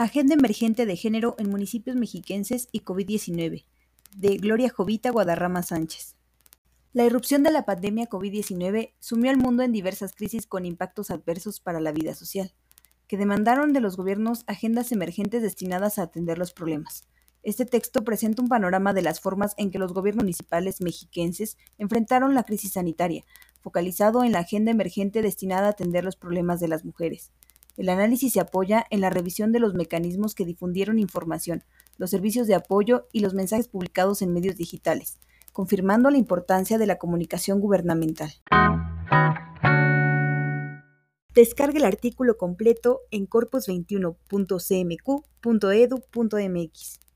Agenda Emergente de Género en Municipios Mexiquenses y COVID-19, de Gloria Jovita Guadarrama Sánchez. La irrupción de la pandemia COVID-19 sumió al mundo en diversas crisis con impactos adversos para la vida social, que demandaron de los gobiernos agendas emergentes destinadas a atender los problemas. Este texto presenta un panorama de las formas en que los gobiernos municipales mexiquenses enfrentaron la crisis sanitaria, focalizado en la agenda emergente destinada a atender los problemas de las mujeres. El análisis se apoya en la revisión de los mecanismos que difundieron información, los servicios de apoyo y los mensajes publicados en medios digitales, confirmando la importancia de la comunicación gubernamental. Descargue el artículo completo en corpus21.cmq.edu.mx.